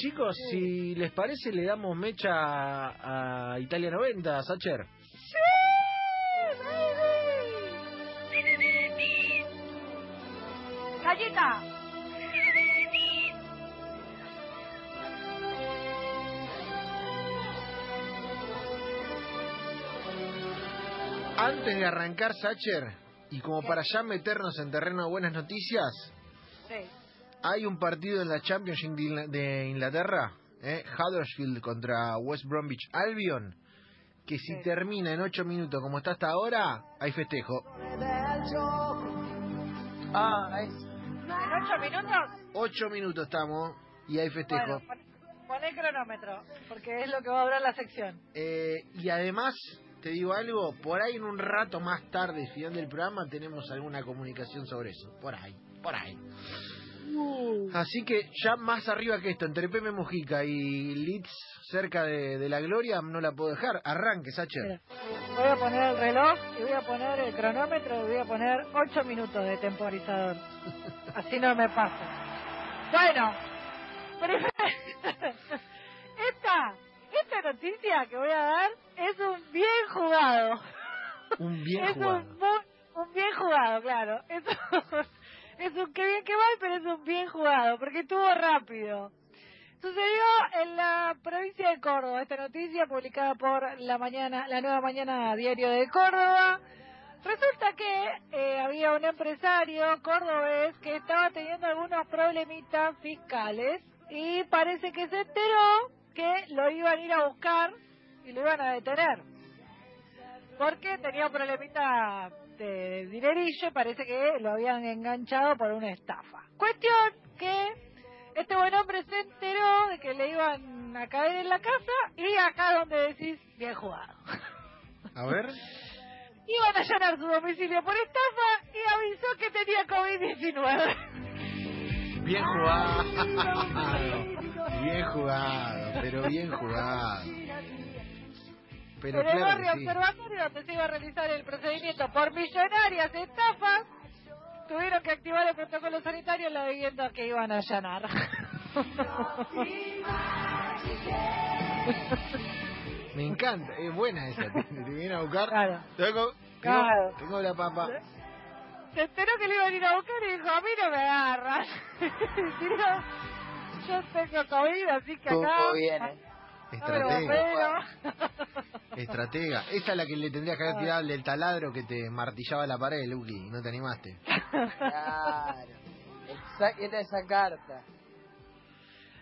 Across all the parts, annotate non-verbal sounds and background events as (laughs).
Chicos, si les parece, le damos mecha a, a Italia 90, Sacher. ¡Galleta! Antes de arrancar, Sacher, y como para ya meternos en terreno de buenas noticias, Sí. Hay un partido en la Championship de Ingla- de Inglaterra, ¿eh? Huddersfield contra West Bromwich Albion, que si Sí. termina en 8 minutos como está hasta ahora, hay festejo. Ah, es. ¿En ocho minutos? 8 minutos estamos y hay festejo. Bueno, pon- poné cronómetro, porque es lo que va a durar la sección. Eh, y además, te digo algo, por ahí en un rato más tarde, final del programa, tenemos alguna comunicación sobre eso. Por ahí, por ahí. Así que ya más arriba que esto, entre Pepe Mujica y Leeds cerca de, de la gloria, no la puedo dejar. Arranque, Sacher. Mira, voy a poner el reloj y voy a poner el cronómetro y voy a poner 8 minutos de temporizador. (laughs) Así no me pasa. Bueno, (laughs) esta, esta noticia que voy a dar es un bien jugado. Un bien (laughs) es jugado. Un, un bien jugado, claro. Es un, es un que bien que mal, pero es un bien jugado, porque estuvo rápido. Sucedió en la provincia de Córdoba, esta noticia publicada por la mañana, la nueva mañana diario de Córdoba. Resulta que eh, había un empresario cordobés que estaba teniendo algunos problemitas fiscales y parece que se enteró que lo iban a ir a buscar y lo iban a detener. Porque tenía un problemita de dinerillo y parece que lo habían enganchado por una estafa. Cuestión que este buen hombre se enteró de que le iban a caer en la casa y acá donde decís, bien jugado. A ver. (laughs) Iban a allanar su domicilio por estafa y avisó que tenía COVID-19. Bien jugado. Bien jugado, pero bien jugado. Pero en el claro barrio observatorio donde se iba a realizar el procedimiento por millonarias estafas, tuvieron que activar el protocolo sanitario en la vivienda que iban a allanar. (laughs) Me encanta, es buena esa. Te, te viene a buscar. Claro. Tengo, tengo, Claro. tengo la papa. Se enteró que le iban a ir a buscar y dijo, a mí no me agarran. (laughs) Dijo, yo tengo COVID, así que acá... Todo Estratega. Estratega. Esa es la que le tendrías que haber tirado el taladro que te martillaba la pared, Lucky, y no te animaste. Claro. Esa- Era esa carta.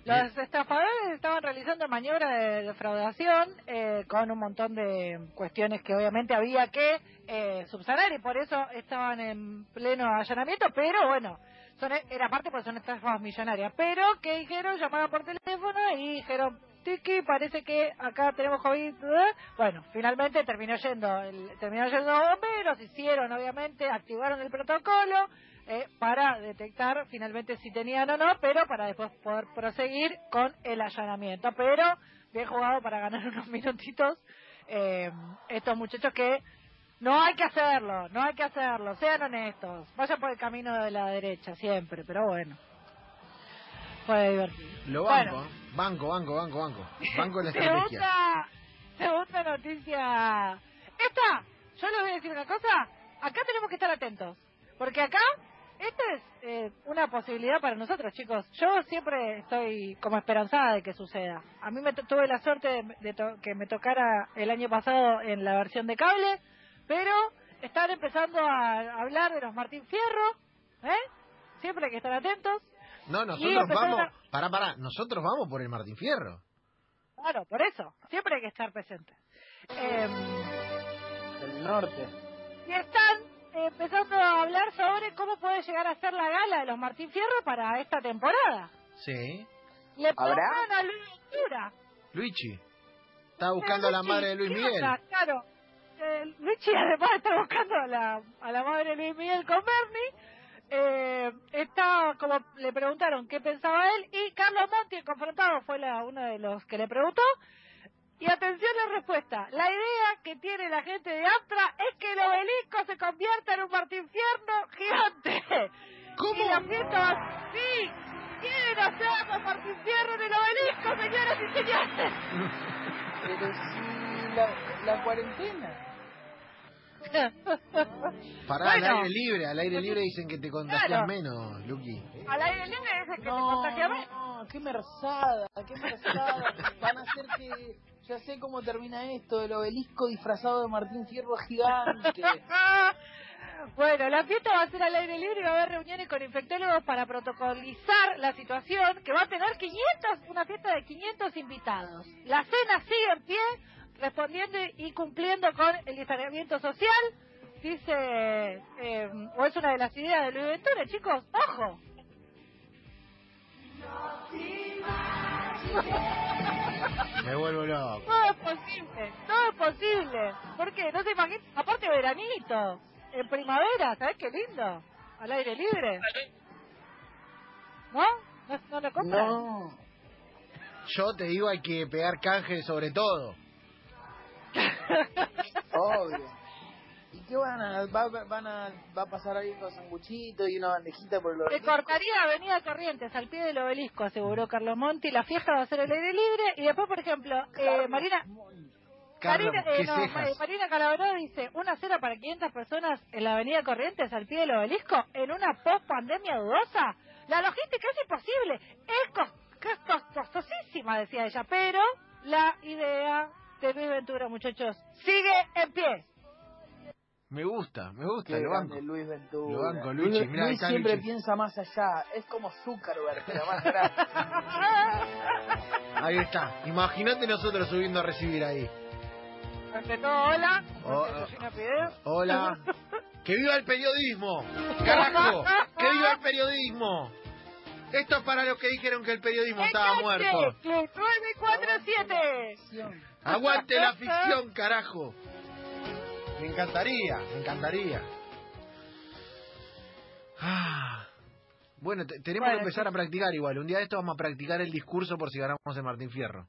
Los estafadores estaban realizando maniobras de defraudación eh, con un montón de cuestiones que obviamente había que eh, subsanar y por eso estaban en pleno allanamiento, pero bueno, son, era parte porque son estafas millonarias, pero que dijeron, llamaban por teléfono y dijeron, Tiki, parece que acá tenemos COVID, ¿eh? bueno, finalmente terminó yendo, el, terminó yendo bomberos, hicieron obviamente, activaron el protocolo, eh, para detectar finalmente si tenían o no, pero para después poder proseguir con el allanamiento. Pero bien jugado para ganar (laughs) unos minutitos eh, estos muchachos que no hay que hacerlo, no hay que hacerlo, sean honestos, vayan por el camino de la derecha siempre, pero bueno. Fue divertido. Lo Bueno. banco, ¿eh? banco, banco, banco, banco. Banco la (laughs) estrategia. Segunda, segunda noticia. Esta, yo les voy a decir una cosa. Acá tenemos que estar atentos. Porque acá, esta es eh, una posibilidad para nosotros, chicos. Yo siempre estoy como esperanzada de que suceda. A mí me tuve la suerte de, de to- que me tocara el año pasado en la versión de cable, pero están empezando a hablar de los Martín Fierro, ¿eh? Siempre hay que estar atentos. No, nosotros vamos. a- Pará, pará. Nosotros vamos por el Martín Fierro. Claro, por eso. Siempre hay que estar presentes. Eh, Del norte. Y están eh, empezando a hablar sobre cómo puede llegar a ser la gala de los Martín Fierro para esta temporada. Sí. Le ¿Habrá? a Luis Ventura. Luigi. Está buscando a la Luigi, madre de Luis ¿qué Miguel. onda? Claro. Eh, Luigi (laughs) además está buscando a la, a la madre de Luis Miguel con Bernie. Está como le preguntaron qué pensaba él y Carlos Monti el confrontado fue la, uno de los que le preguntó y atención la respuesta la idea que tiene la gente de Astra es que el obelisco se convierta en un Martín Fierro gigante ¿Cómo? y la fiesta va- sí quieren hacer Fierro en el obelisco, señoras y señores. Pero si la, la cuarentena. (laughs) Para al Bueno. aire libre, al aire libre dicen que te contagias Claro. menos, Luqui. Al aire libre dicen que te No, contagia menos. no, qué merzada, qué merzada. Van a hacer que. Ya sé cómo termina esto: el obelisco disfrazado de Martín Fierro gigante. (laughs) Bueno, la fiesta va a ser al aire libre y va a haber reuniones con infectólogos para protocolizar la situación, que va a tener 500, una fiesta de 500 invitados. La cena sigue en pie, respondiendo y cumpliendo con el distanciamiento social, dice, eh, o es una de las ideas de Luis Ventura, chicos, ojo. Me vuelvo loco. Todo es posible, todo es posible. ¿Por qué? No se imagina, aparte veranito, en primavera, ¿sabes qué lindo? Al aire libre. ¿No? ¿No, no lo compran? No. Yo te digo, hay que pegar canje sobre todo. Obvio. ¿Y qué van a, va, van a, va a pasar ahí con sanguchitos y una bandejita por el Se obelisco? cortaría Avenida Corrientes al pie del obelisco, aseguró Carlos Monti. La fiesta va a ser al aire libre. Y después, por ejemplo, eh, Marina, Carlos, Marina, eh, no, eh, Marina Calabró dice, una cena para 500 personas en la Avenida Corrientes al pie del obelisco en una post-pandemia dudosa. La logística es imposible. Es costosísima, decía ella. Pero la idea de Luis Ventura, muchachos, sigue en pie. Me gusta, me gusta, Qué lo banco. Luis Ventura. Lo banco, Luis, Luchi, mirá, Luis está siempre Luchi. piensa más allá. Es como Zuckerberg, pero más (laughs) grande. Ahí está. Imagínate nosotros subiendo a recibir ahí. Ante todo, hola. Oh, oh. Hola. (laughs) ¡Que viva el periodismo! ¡Carajo! (laughs) ¡Que viva el periodismo! Esto es para los que dijeron que el periodismo estaba muerto. 947. ¡Aguante la (laughs) ficción, carajo! Me encantaría, me encantaría. Ah. Bueno, te- tenemos Bueno, que empezar a practicar igual. Un día de esto vamos a practicar el discurso por si ganamos el Martín Fierro.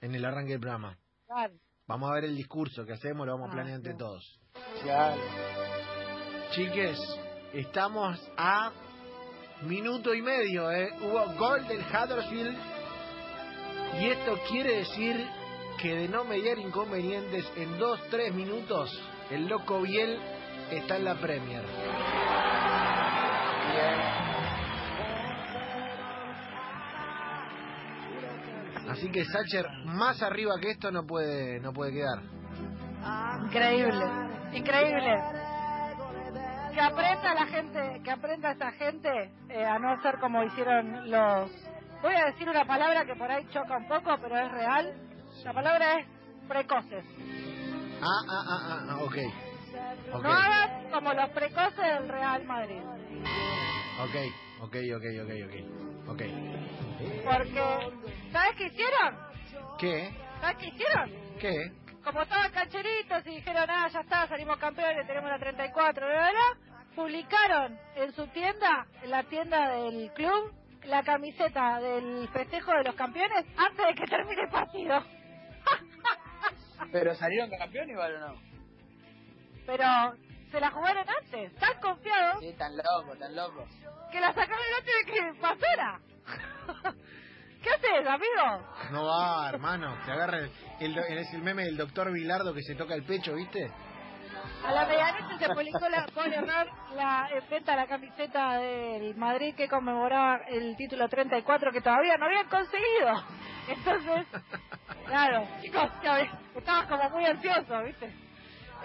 En el arranque del programa. Claro. Vamos a ver el discurso que hacemos, lo vamos a Ah, planear entre sí. todos. Claro. Chiques, estamos a minuto y medio, ¿eh? Hubo gol del Huddersfield. Y esto quiere decir que de no mediar inconvenientes, en dos, tres minutos, el loco Biel está en la Premier. Así que Sacher, más arriba que esto no puede, no puede quedar. Increíble, increíble. Que aprenda la gente, que aprenda esta gente eh, a no ser como hicieron los. Voy a decir una palabra que por ahí choca un poco, pero es real. La palabra es precoces. Ah, ah, ah, ah, ah, ok. Ok, No hagan como los precoces del Real Madrid. ok, ok, ok, ok, ok. Ok. Porque, ¿sabes qué hicieron? ¿Qué? ¿Sabes qué hicieron? ¿Qué? como estaban cancheritos y dijeron, ah, ya está, salimos campeones, tenemos la 34, bla, bla, bla, publicaron en su tienda, en la tienda del club, la camiseta del festejo de los campeones antes de que termine el partido. Pero salieron campeones igual o no. Pero se la jugaron antes, tan confiados Sí, tan loco, tan loco. que la sacaron antes de que pasara. (laughs) ¿Qué haces, amigo? No va, hermano. Te agarra el, el, es el meme del doctor Bilardo que se toca el pecho, ¿viste? A la medianoche se publicó la, con error la en venta la camiseta del Madrid que conmemoraba el título 34 que todavía no habían conseguido. Entonces, claro, chicos, estabas como muy ansioso, ¿viste?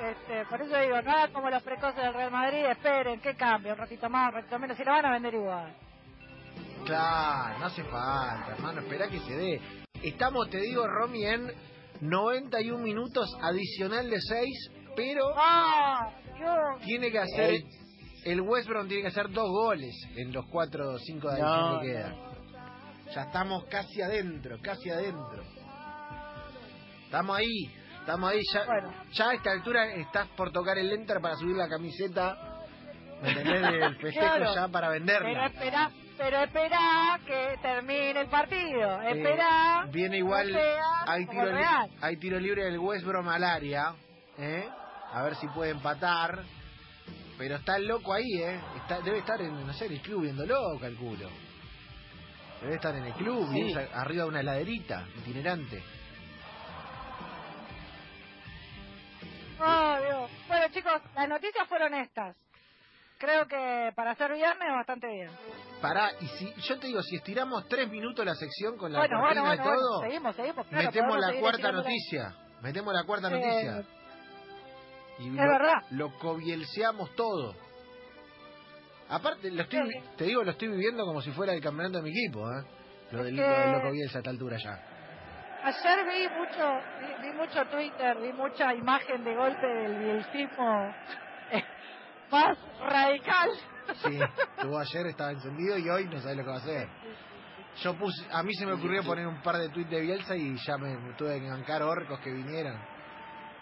Este, por eso digo, nada como los precoces del Real Madrid, esperen, que cambie, un ratito más, un ratito menos, si lo van a vender igual. Claro, no hace falta, hermano. Espera que se dé. Estamos, te digo, Romy, en 91 minutos adicional de 6, pero ¡Ah! Dios! tiene que hacer. El West Brom tiene que hacer dos goles en los 4 o 5 de No, que quedan. Ya estamos casi adentro, casi adentro. Estamos ahí, estamos ahí. Ya, Bueno. ya a esta altura estás por tocar el enter para subir la camiseta. ¿Me entendés? (laughs) Del festejo Claro. ya para Pero venderla. espera, pero espera que termine el partido. Eh, Espera. viene igual, hay tiro, el hay tiro libre del West Brom al área, ¿eh? A ver si puede empatar. Pero está el loco ahí, ¿eh? Está, debe estar en, no sé, el club viéndolo, calculo. Debe estar en el club, Sí. Arriba de una heladerita itinerante. Oh, Dios. Bueno, chicos, las noticias fueron estas. Creo que para ser viernes bastante bien. Pará, y si yo te digo, si estiramos tres minutos la sección con la bueno, cortina bueno, bueno, y todo, bueno, seguimos, seguimos. Claro, metemos la cuarta noticia. Metemos la cuarta Eh, noticia. Y es lo, verdad. lo cobielseamos todo. Aparte, lo estoy, Sí. te digo, lo estoy viviendo como si fuera el campeonato de mi equipo, ¿eh? Lo del que- lo del Loco Bielsa a esta altura ya. Ayer vi mucho, vi, vi mucho Twitter, vi mucha imagen de golpe del bielcismo eh, más radical. Sí, tuvo ayer, estaba encendido y hoy no sabe lo que va a hacer. Yo puse, a mí se me ocurrió poner un par de tweets de Bielsa y ya me, me tuve que bancar orcos que vinieran.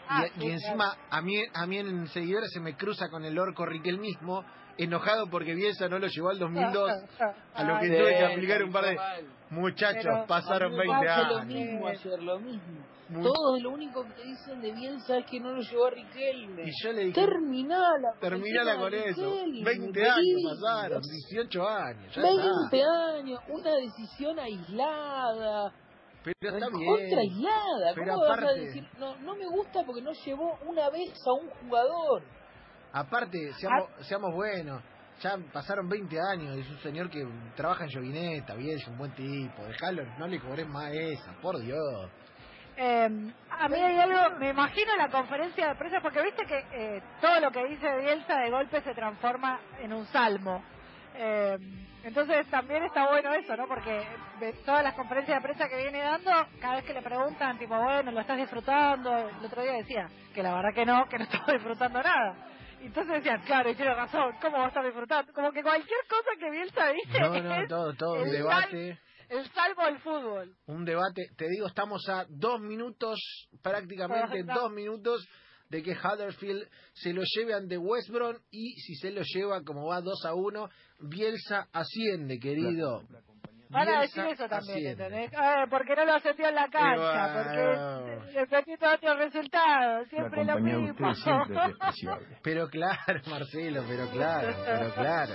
Ah, y, sí, y encima a mí a mí en seguidores se me cruza con el orco Riquel mismo, enojado porque Bielsa no lo llevó al 2002. A lo que Ay, tuve que Sí, aplicar un par de mal. muchachos, Pero- pasaron A mí me 20 pasa lo años. mismo ayer, lo mismo. Mu- Todos lo único que dicen de Bielsa es que no lo llevó a Riquelme. Y yo le dije, Terminala. terminala con eso. Riquelme, 20 años querido. pasaron, 18 años, ya 20 está. años, una decisión aislada, Pero está contra bien. aislada. Pero ¿Cómo vas a decir? No, no me gusta porque no llevó una vez a un jugador. Aparte, seamos, seamos buenos. Ya pasaron 20 años, es un señor que trabaja en Llovineta, bien, es un buen tipo, dejalo, no le cobré más esa, por Dios. Eh, a mí hay algo, me imagino la conferencia de prensa, porque viste que eh, todo lo que dice Bielsa de golpe se transforma en un salmo. Eh, entonces también está bueno eso, ¿no? Porque de todas las conferencias de prensa que viene dando, cada vez que le preguntan, tipo, bueno, ¿lo estás disfrutando? El otro día decía que la verdad que no, que no (laughs) estaba disfrutando nada. Entonces decían, claro, y tiene razón, ¿cómo va a estar disfrutando? Como que cualquier cosa que Bielsa dice No, no, todo, todo, el debate, el salmo del fútbol. un debate. Te digo, estamos a dos minutos, prácticamente dos minutos, de que Huddersfield se lo lleve ante West Brom y si se lo lleva como va 2 a 1, Bielsa asciende, querido. Van a decir eso también. ¿entendés? Eh, porque no lo ascendió en la cancha, porque repitió otro resultado, siempre lo mismo. siempre. Pero claro, Marcelo, pero claro, pero claro.